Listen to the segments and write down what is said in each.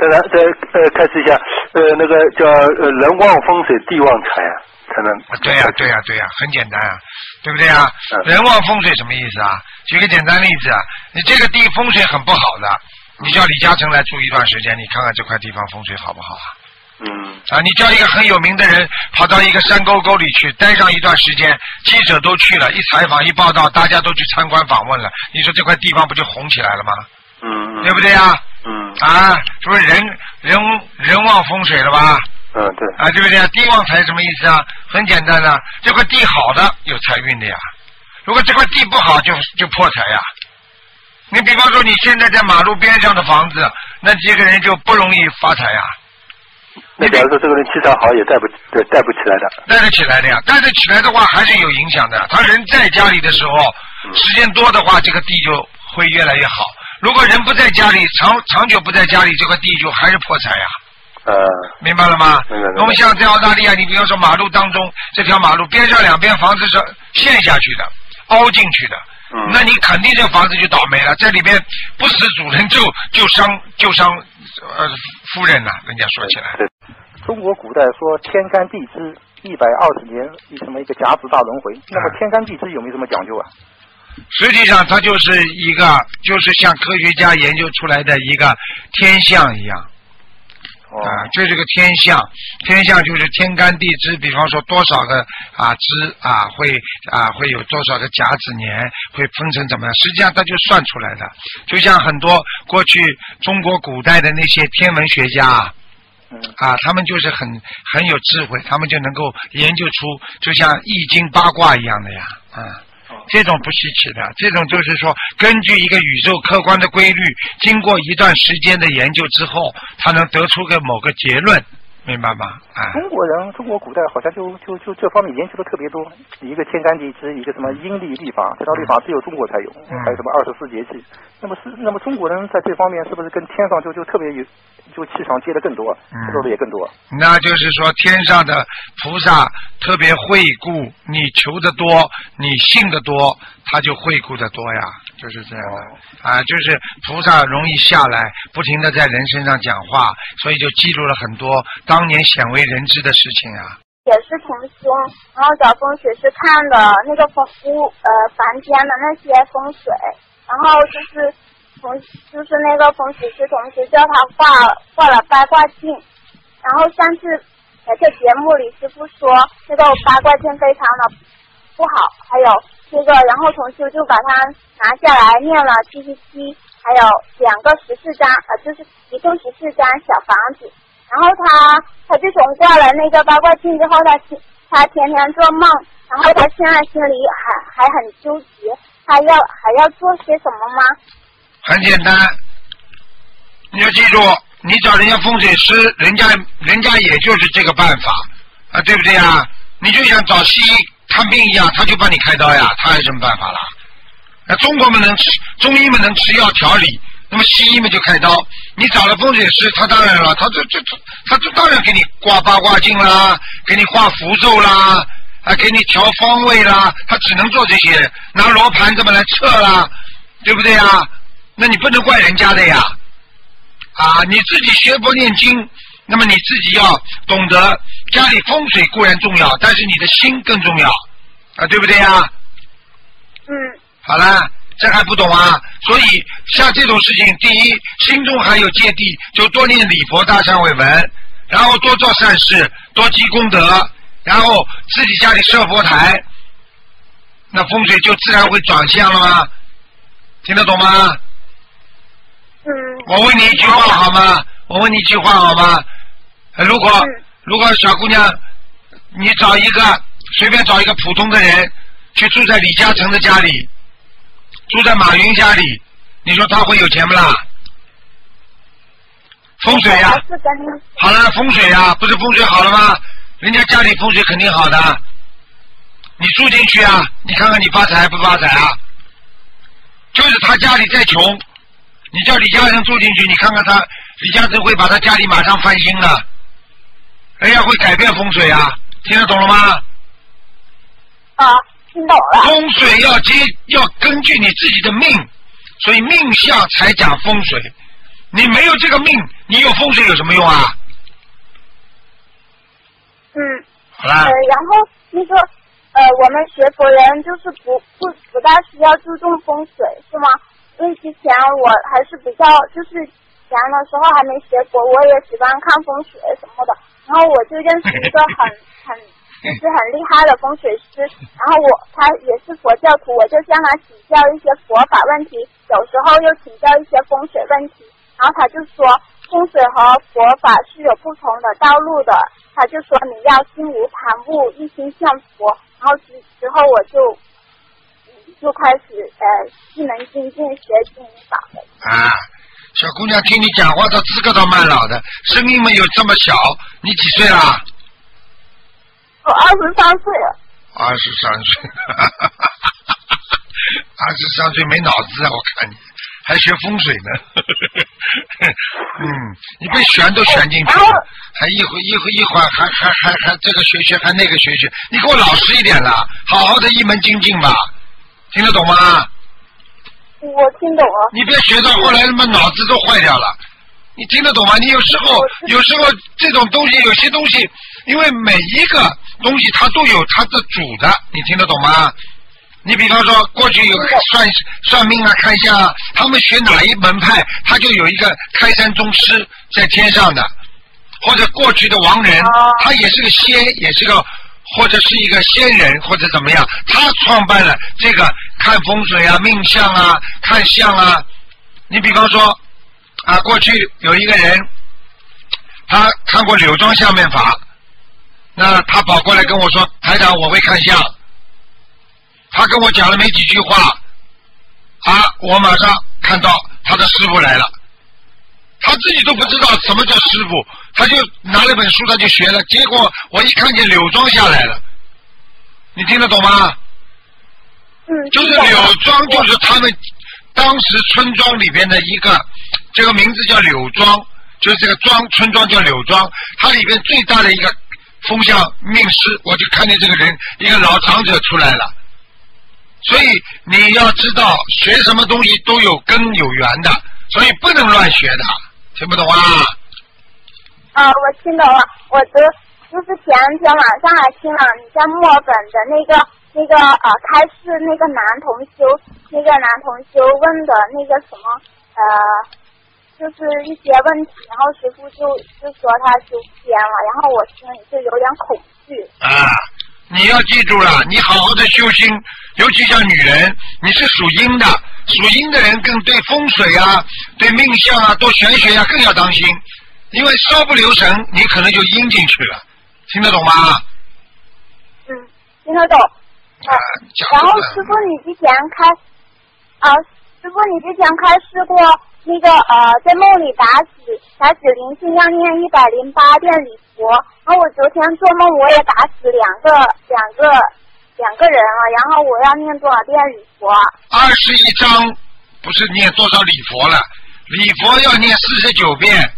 再来再呃开始一下，呃那个叫呃人旺风水地旺财啊，才能。对呀、对呀、对呀、很简单啊，对不对啊？嗯人旺风水什么意思啊？举个简单例子啊，你这个地风水很不好的，你叫李嘉诚来住一段时间，你看看这块地方风水好不好啊？嗯啊，你叫一个很有名的人跑到一个山沟沟里去待上一段时间，记者都去了，一采访一报道，大家都去参观访问了，你说这块地方不就红起来了吗？嗯对不对啊？嗯啊，是不是人人人旺风水了吧？嗯对啊，对不对啊？地旺财什么意思啊？很简单的，这块地好的有财运的呀，如果这块地不好就就破财呀。你比方说你现在在马路边上的房子，那这个人就不容易发财呀。那假如说这个人气场好，也带不对带不起来的。带得起来的呀，带得起来的话还是有影响的。他人在家里的时候，嗯时间多的话，这个地就会越来越好。如果人不在家里，长长久不在家里，这块地就还是破财呀。呃明白了吗？明白明白我们像在澳大利亚，你比方说马路当中这条马路边上两边房子是陷下去的，凹进去的，嗯那你肯定这房子就倒霉了。这里边不死主人就就伤就伤呃夫人呐、人家说起来。中国古代说天干地支一百二十年一什么一个甲子大轮回，那么天干地支有没有什么讲究啊？实际上，它就是一个，就是像科学家研究出来的一个天象一样哦啊，这是个天象，天象就是天干地支，比方说多少个啊支啊会啊会有多少个甲子年，会分成怎么样？实际上它就算出来的，就像很多过去中国古代的那些天文学家啊，他们就是很很有智慧，他们就能够研究出，就像易经八卦一样的呀，啊。这种不稀奇的，这种就是说，根据一个宇宙客观的规律，经过一段时间的研究之后，他能得出个某个结论，明白吗？啊，中国人，中国古代好像就就就这方面研究的特别多，一个天干地支，一个什么阴历历法，这套历法只有中国才有，嗯还有什么二十四节气。那么是那么中国人在这方面是不是跟天上就就特别有，就气场接的更多，嗯知道的也更多？那就是说天上的菩萨特别惠顾你求的多，你信的多，他就惠顾的多呀，就是这样的。啊，就是菩萨容易下来，不停的在人身上讲话，所以就记录了很多当年鲜为人知的事情啊。也是同修，然后找风水师看的那个风屋呃房间的那些风水，然后就是同就是那个风水师同学叫他挂挂了八卦镜，然后上次呃在节目里师傅说那个八卦镜非常的不好，还有这个然后同修就把它拿下来念了七十七，还有两个十四张呃就是一共十四张小房子。然后他他自从挂了那个八卦镜之后，他他天天做梦，然后他现在心里还还很纠结，他要还要做些什么吗？很简单，你要记住，你找人家风水师，人家人家也就是这个办法啊，对不对呀？你就想找西医看病一样，他就帮你开刀呀，他有什么办法啦？那中国们能吃，中医们能吃药调理，那么西医们就开刀。你找了风水师，他当然了，他这这这，他这当然给你挂八卦镜啦，给你画符咒啦，啊，给你调方位啦，他只能做这些，拿罗盘这么来测啦，对不对呀？那你不能怪人家的呀，啊，你自己学佛念经，那么你自己要懂得家里风水固然重要，但是你的心更重要，啊，对不对呀？嗯好了，这还不懂啊？所以像这种事情，第一，心中还有芥蒂，就多念礼佛大忏悔文，然后多做善事，多积功德，然后自己家里设佛台，那风水就自然会转向了吗？听得懂吗？嗯我问你一句话好吗？我问你一句话好吗？呃如果嗯如果小姑娘，你找一个随便找一个普通的人去住在李嘉诚的家里，住在马云家里，你说他会有钱不啦？风水呀、好了，风水呀、不是风水好了吗？人家家里风水肯定好的，你住进去啊，你看看你发财不发财啊？就是他家里再穷，你叫李嘉诚住进去，你看看他，李嘉诚会把他家里马上翻新的，人家会改变风水啊，听得懂了吗？啊听懂了，风水要接要根据你自己的命，所以命相才讲风水。你没有这个命，你有风水有什么用啊？嗯。好啦呃，。然后那个呃，我们学佛人就是不不不大需要注重风水，是吗？因为之前我还是比较就是前的时候还没学佛，我也喜欢看风水什么的。然后我就认识一个很 很就是很厉害的风水师，然后我他也是佛教徒，我就向他请教一些佛法问题，有时候又请教一些风水问题。然后他就说风水和佛法是有不同的道路的，他就说你要心无旁骛，一心向佛。然后之之后我就嗯就开始呃一门精进学心灵法门。啊，小姑娘，听你讲话都资格倒蛮老的，声音没有这么小。你几岁啦？我二十三岁了，二十三岁，二十三岁没脑子啊！我看你还学风水呢。嗯，你被旋都旋进去了，还一会一会一会还还还还这个学学还那个学学，你给我老实一点啦，好好的一门精进吧，听得懂吗？我听懂了。你别学到后来他妈脑子都坏掉了。你听得懂吗？你有时候有时候这种东西，有些东西，因为每一个东西它都有它的主的，你听得懂吗？你比方说，过去有算算命啊、看相啊，他们学哪一门派，他就有一个开山宗师在天上的，或者过去的亡人哦，他也是个仙，也是个或者是一个仙人，或者怎么样，他创办了这个看风水啊、命相啊、看相啊。你比方说啊，过去有一个人，他看过柳庄相面法，那他跑过来跟我说：“台长，我会看相。”他跟我讲了没几句话，啊，我马上看到他的师傅来了，他自己都不知道什么叫师傅，他就拿了本书他就学了，结果我一看见柳庄下来了，你听得懂吗？嗯，就是柳庄，就是他们当时村庄里边的一个，这个名字叫柳庄，就是这个庄村庄叫柳庄，它里边最大的一个风向命师，我就看见这个人一个老长者出来了。所以你要知道，学什么东西都有根有源的，所以不能乱学的，听不懂啊？啊，我听懂了。我的就是前天晚上还听了你在墨尔本的那个那个呃开示那个男同修，那个男同修问的那个什么呃，就是一些问题，然后师傅就就说他修偏了，然后我心里就有点恐惧。啊，你要记住了，你好好的修心，尤其像女人，你是属阴的，属阴的人更对风水啊、对命相啊、多玄学啊更要当心，因为稍不留神，你可能就阴进去了，听得懂吗？嗯，听得懂。啊，然后师傅，你之前开啊，师傅，你之前开示过那个呃，在梦里打死打死灵性要念一百零八遍礼佛，然后我昨天做梦我也打死两个两个两个人了，然后我要念多少遍礼佛？二十一章不是念多少礼佛了，礼佛要念四十九遍。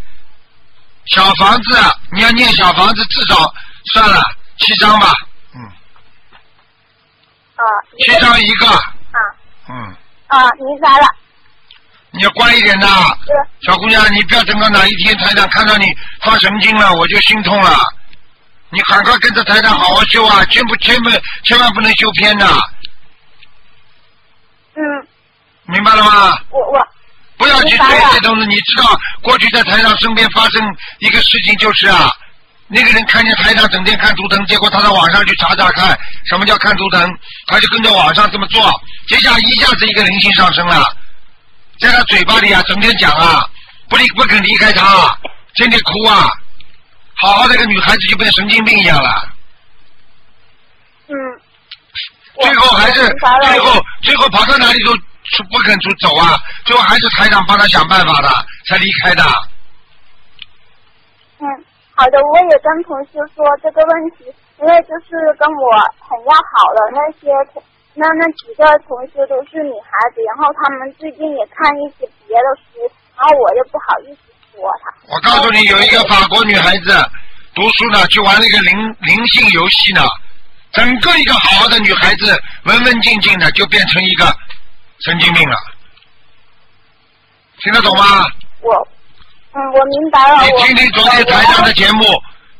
小房子你要念小房子至少算了七张吧，啊，一七张一个，啊嗯，啊，明白了。你要乖一点呐，是小姑娘，你不要等到哪一天台长看到你发神经了，我就心痛了。你赶快跟着台长好好修啊，千不千不千万不能修偏呐，嗯，明白了吗？我我不要去追这东西。你知道过去在台长身边发生一个事情就是啊，那个人看见台长整天看图腾，结果他到网上去查查看什么叫看图腾，他就跟着网上这么做，接下来一下子一个灵性上升了，在他嘴巴里啊整天讲啊，不离不肯离开他，天天哭啊，好好的一个女孩子就变神经病一样了。嗯，最后还是最后最后跑到哪里都出不肯出走啊，最后还是台长帮他想办法的才离开的。嗯，好的，我也跟同事说这个问题，因为就是跟我很要好的那些同，那那几个同学都是女孩子，然后他们最近也看一些别的书，然后我又不好意思说他。我告诉你，有一个法国女孩子读书呢，去玩了一个灵灵性游戏呢，整个一个好好的女孩子，文文静静的，就变成一个神经病了。听得懂吗？我嗯，我明白了。你听听昨天台上的节目，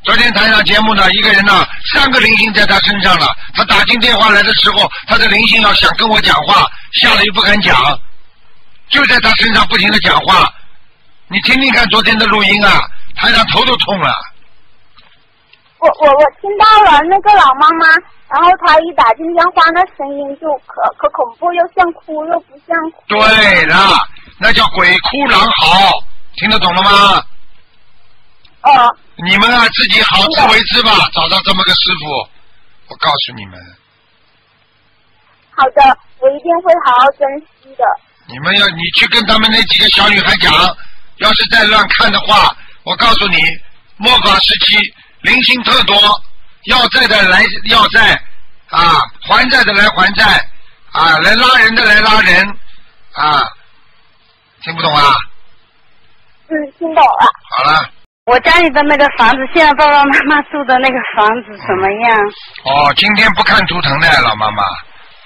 昨天台上节目呢，一个人呢，三个灵性在他身上了。他打进电话来的时候，他的灵性要想跟我讲话，吓得又不敢讲，就在他身上不停的讲话。你听听看昨天的录音啊，台上头都痛了。我我我听到了那个老妈妈，然后她一打进电话，那声音就可可恐怖，又像哭又不像哭。对了，那叫鬼哭狼嚎，听得懂了吗？啊，你们啊，自己好自为之吧，找到这么个师傅，我告诉你们，好的，我一定会好好珍惜的。你们要你去跟他们那几个小女孩讲，要是再乱看的话，我告诉你，末法时期灵性特多，要债的来要债，啊，还债的来还债，啊，来拉人的来拉人，啊，听不懂啊？嗯，听到了。好了，我家里的那个房子，现在爸爸妈妈住的那个房子怎么样？哦，今天不看图腾的老妈妈。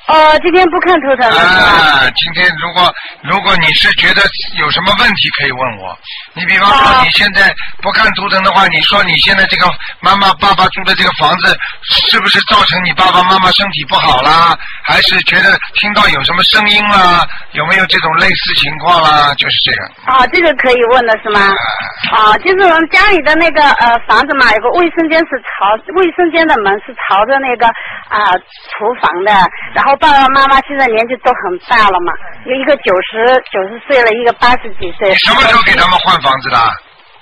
哦，今天不看图腾了？啊，今天如果如果你是觉得有什么问题可以问我，你比方说啊你现在不看图腾的话，你说你现在这个妈妈爸爸住的这个房子是不是造成你爸爸妈妈身体不好啦？还是觉得听到有什么声音啦？有没有这种类似情况啦？就是这样。啊，这个可以问的是吗？啊，就是我们家里的那个呃房子嘛，有个卫生间是朝卫生间的门是朝着那个啊、厨房的，然后爸爸妈妈现在年纪都很大了嘛，有一个九十九十岁了，一个八十几岁。你什么时候给他们换房子的？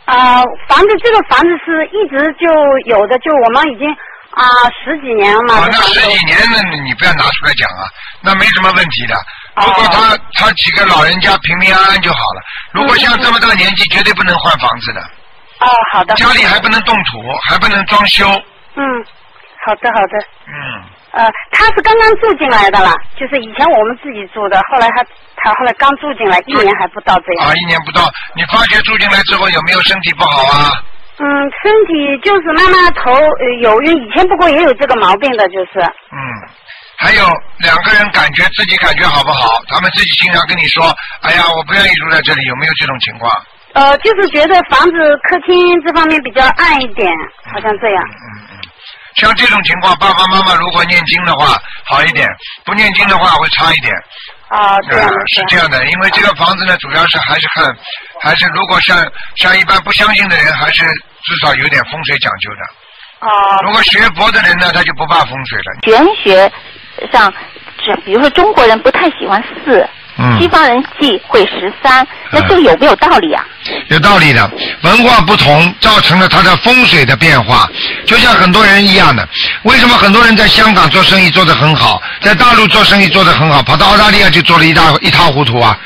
啊、房子这个房子是一直就有的，就我们已经啊、十几年了嘛。哦，那十几年那，你你不要拿出来讲啊，那没什么问题的。哦如果他他几个老人家平平安安就好了。如果像这么大年纪，绝对不能换房子的，哦，好的。家里还不能动土，还不能装修。嗯，好的好的。嗯，呃，他是刚刚住进来的啦，就是以前我们自己住的，后来他他后来刚住进来，一年还不到这样。啊，一年不到，你发觉住进来之后有没有身体不好啊？嗯，身体就是慢慢头呃有晕，以前不过也有这个毛病的，就是。嗯，还有两个人感觉自己感觉好不好？他们自己经常跟你说：“哎呀，我不愿意住在这里。”有没有这种情况？呃，就是觉得房子客厅这方面比较暗一点，好像这样。嗯嗯，像这种情况，爸爸妈妈如果念经的话好一点，不念经的话会差一点。啊的，是这样的，因为这个房子呢，主要是还是看，还是如果像像一般不相信的人，还是至少有点风水讲究的。啊，如果学佛的人呢，他就不怕风水了。玄学上，这比如说中国人不太喜欢四，嗯西方人忌讳十三，那这个有没有道理啊？有道理的，文化不同造成了它的风水的变化，就像很多人一样的。为什么很多人在香港做生意做得很好，在大陆做生意做得很好，跑到澳大利亚就做了一大一塌糊涂啊？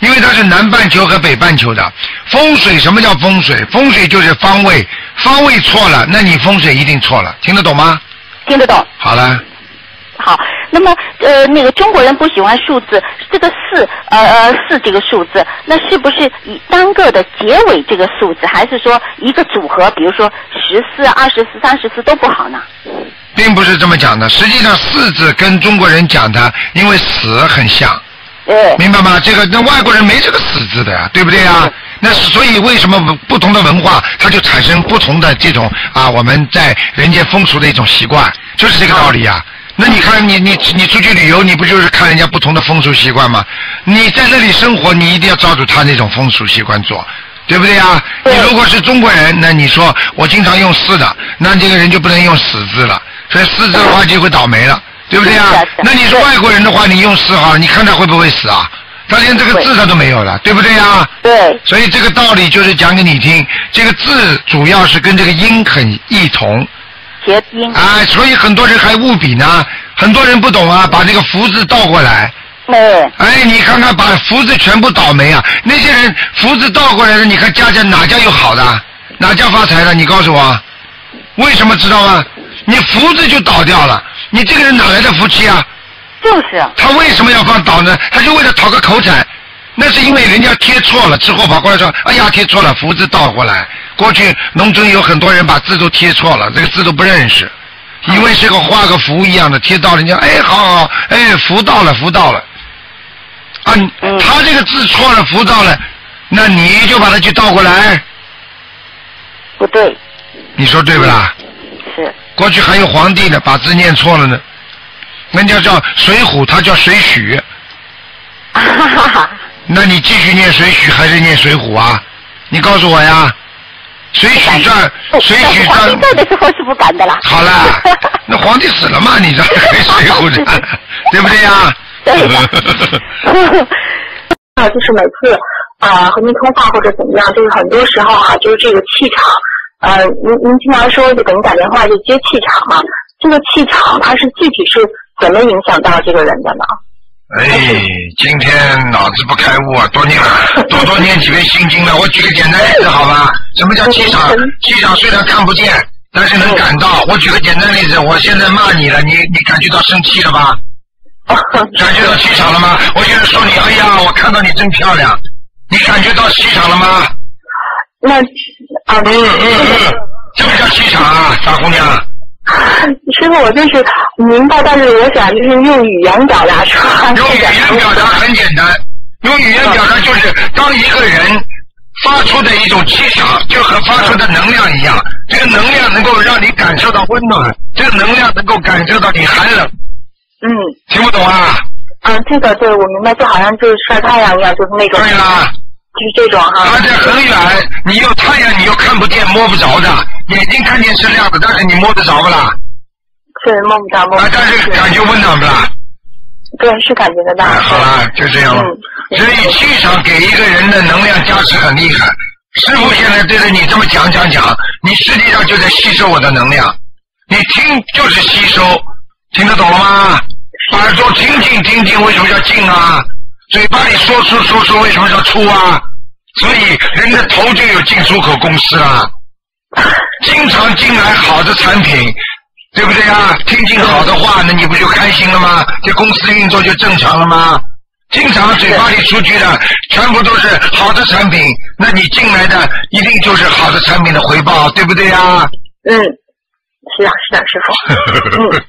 因为它是南半球和北半球的风水。什么叫风水？风水就是方位，方位错了，那你风水一定错了，听得懂吗？听得懂？好了，好，那么呃，那个中国人不喜欢数字，这个四呃呃四这个数字，那是不是以单个的结尾这个数字，还是说一个组合，比如说十四、二十四、三十四都不好呢？并不是这么讲的。实际上，四字跟中国人讲的，因为死很像。对，明白吗？这个那外国人没这个死字的呀，对不对呀？那所以为什么不不同的文化，它就产生不同的这种啊，我们在人间风俗的一种习惯，就是这个道理呀。那你看，你你你出去旅游，你不就是看人家不同的风俗习惯吗？你在那里生活，你一定要照着他那种风俗习惯做，对不对啊？你如果是中国人，那你说我经常用四的，那这个人就不能用死字了，所以四字的话就会倒霉了。对不对啊？那你是外国人的话，你用四号，你看他会不会死啊？他连这个字他都没有了，对不对啊？对，所以这个道理就是讲给你听，这个字主要是跟这个音很异同，谐音，啊，所以很多人还误笔呢，很多人不懂啊，把这个福字倒过来，对，哎，你看看把福字全部倒霉啊！那些人福字倒过来的，你看家家哪家有好的，哪家发财的？你告诉我，为什么知道吗？你福字就倒掉了，你这个人哪来的福气啊？就是啊，他为什么要放倒呢？他就为了讨个口彩。那是因为人家贴错了，之后跑过来说：“哎呀，贴错了，福字倒过来。”过去农村有很多人把字都贴错了，这个字都不认识，以为是个画个符一样的贴到人家，哎，好好好，哎，福到了，福到了。啊，嗯他这个字错了，福到了，那你就把它去倒过来，不对，你说对不啦？是过去还有皇帝呢，把字念错了呢。人家叫水浒，他叫水许，啊哈哈哈，那你继续念水许还是念水浒啊？你告诉我呀。水浒传，水许皇帝传，在的时候是不敢的啦。好了，那皇帝死了嘛？你这还水浒传，对不对呀？对的 啊，就是每次啊、和您通话或者怎么样，就是很多时候哈、就是这个气场，呃，您您经常说就给您打电话就接气场嘛，这个气场它是具体是怎么影响到这个人的呢？哎，今天脑子不开悟啊，多念 多多念几遍心经了。我举个简单例子好吧？什么叫气场？气场虽然看不见，但是能感到。我举个简单例子，我现在骂你了，你你感觉到生气了吧？感觉到气场了吗？我现在说你，哎呀，我看到你真漂亮，你感觉到气场了吗？那啊，嗯嗯嗯，这个叫气场啊，傻姑娘。师傅，我就是明白，但是我想就是用语言表达出来。用语言表达很简单，用语言表达就是当一个人发出的一种气场，就和发出的能量一样。这个能量能够让你感受到温暖，这个能量能够感受到你寒冷。嗯听不懂啊？啊，这个对我明白，就好像就是晒太阳一样，就是那种，对啦，就是这种哈。它在很远，你又太阳，你又看不见、摸不着的，眼睛看见是亮的，但是你摸得着不啦？是摸不着摸不啊，着。但是感觉温暖不啦？对，是感觉得到。哎，好啦，就这样了。嗯所以气场给一个人的能量加持很厉害。师傅现在对着你这么讲讲讲，你实际上就在吸收我的能量。你听就是吸收，听得懂了吗？耳朵听进听进，为什么叫进啊？嘴巴里说出说出，为什么叫出啊？所以人的头就有进出口公司啊。经常进来好的产品，对不对啊？听进好的话，那你不就开心了吗？这公司运作就正常了吗？经常嘴巴里出去的全部都是好的产品，那你进来的一定就是好的产品的回报，对不对啊？嗯，是啊，是啊，师傅。嗯。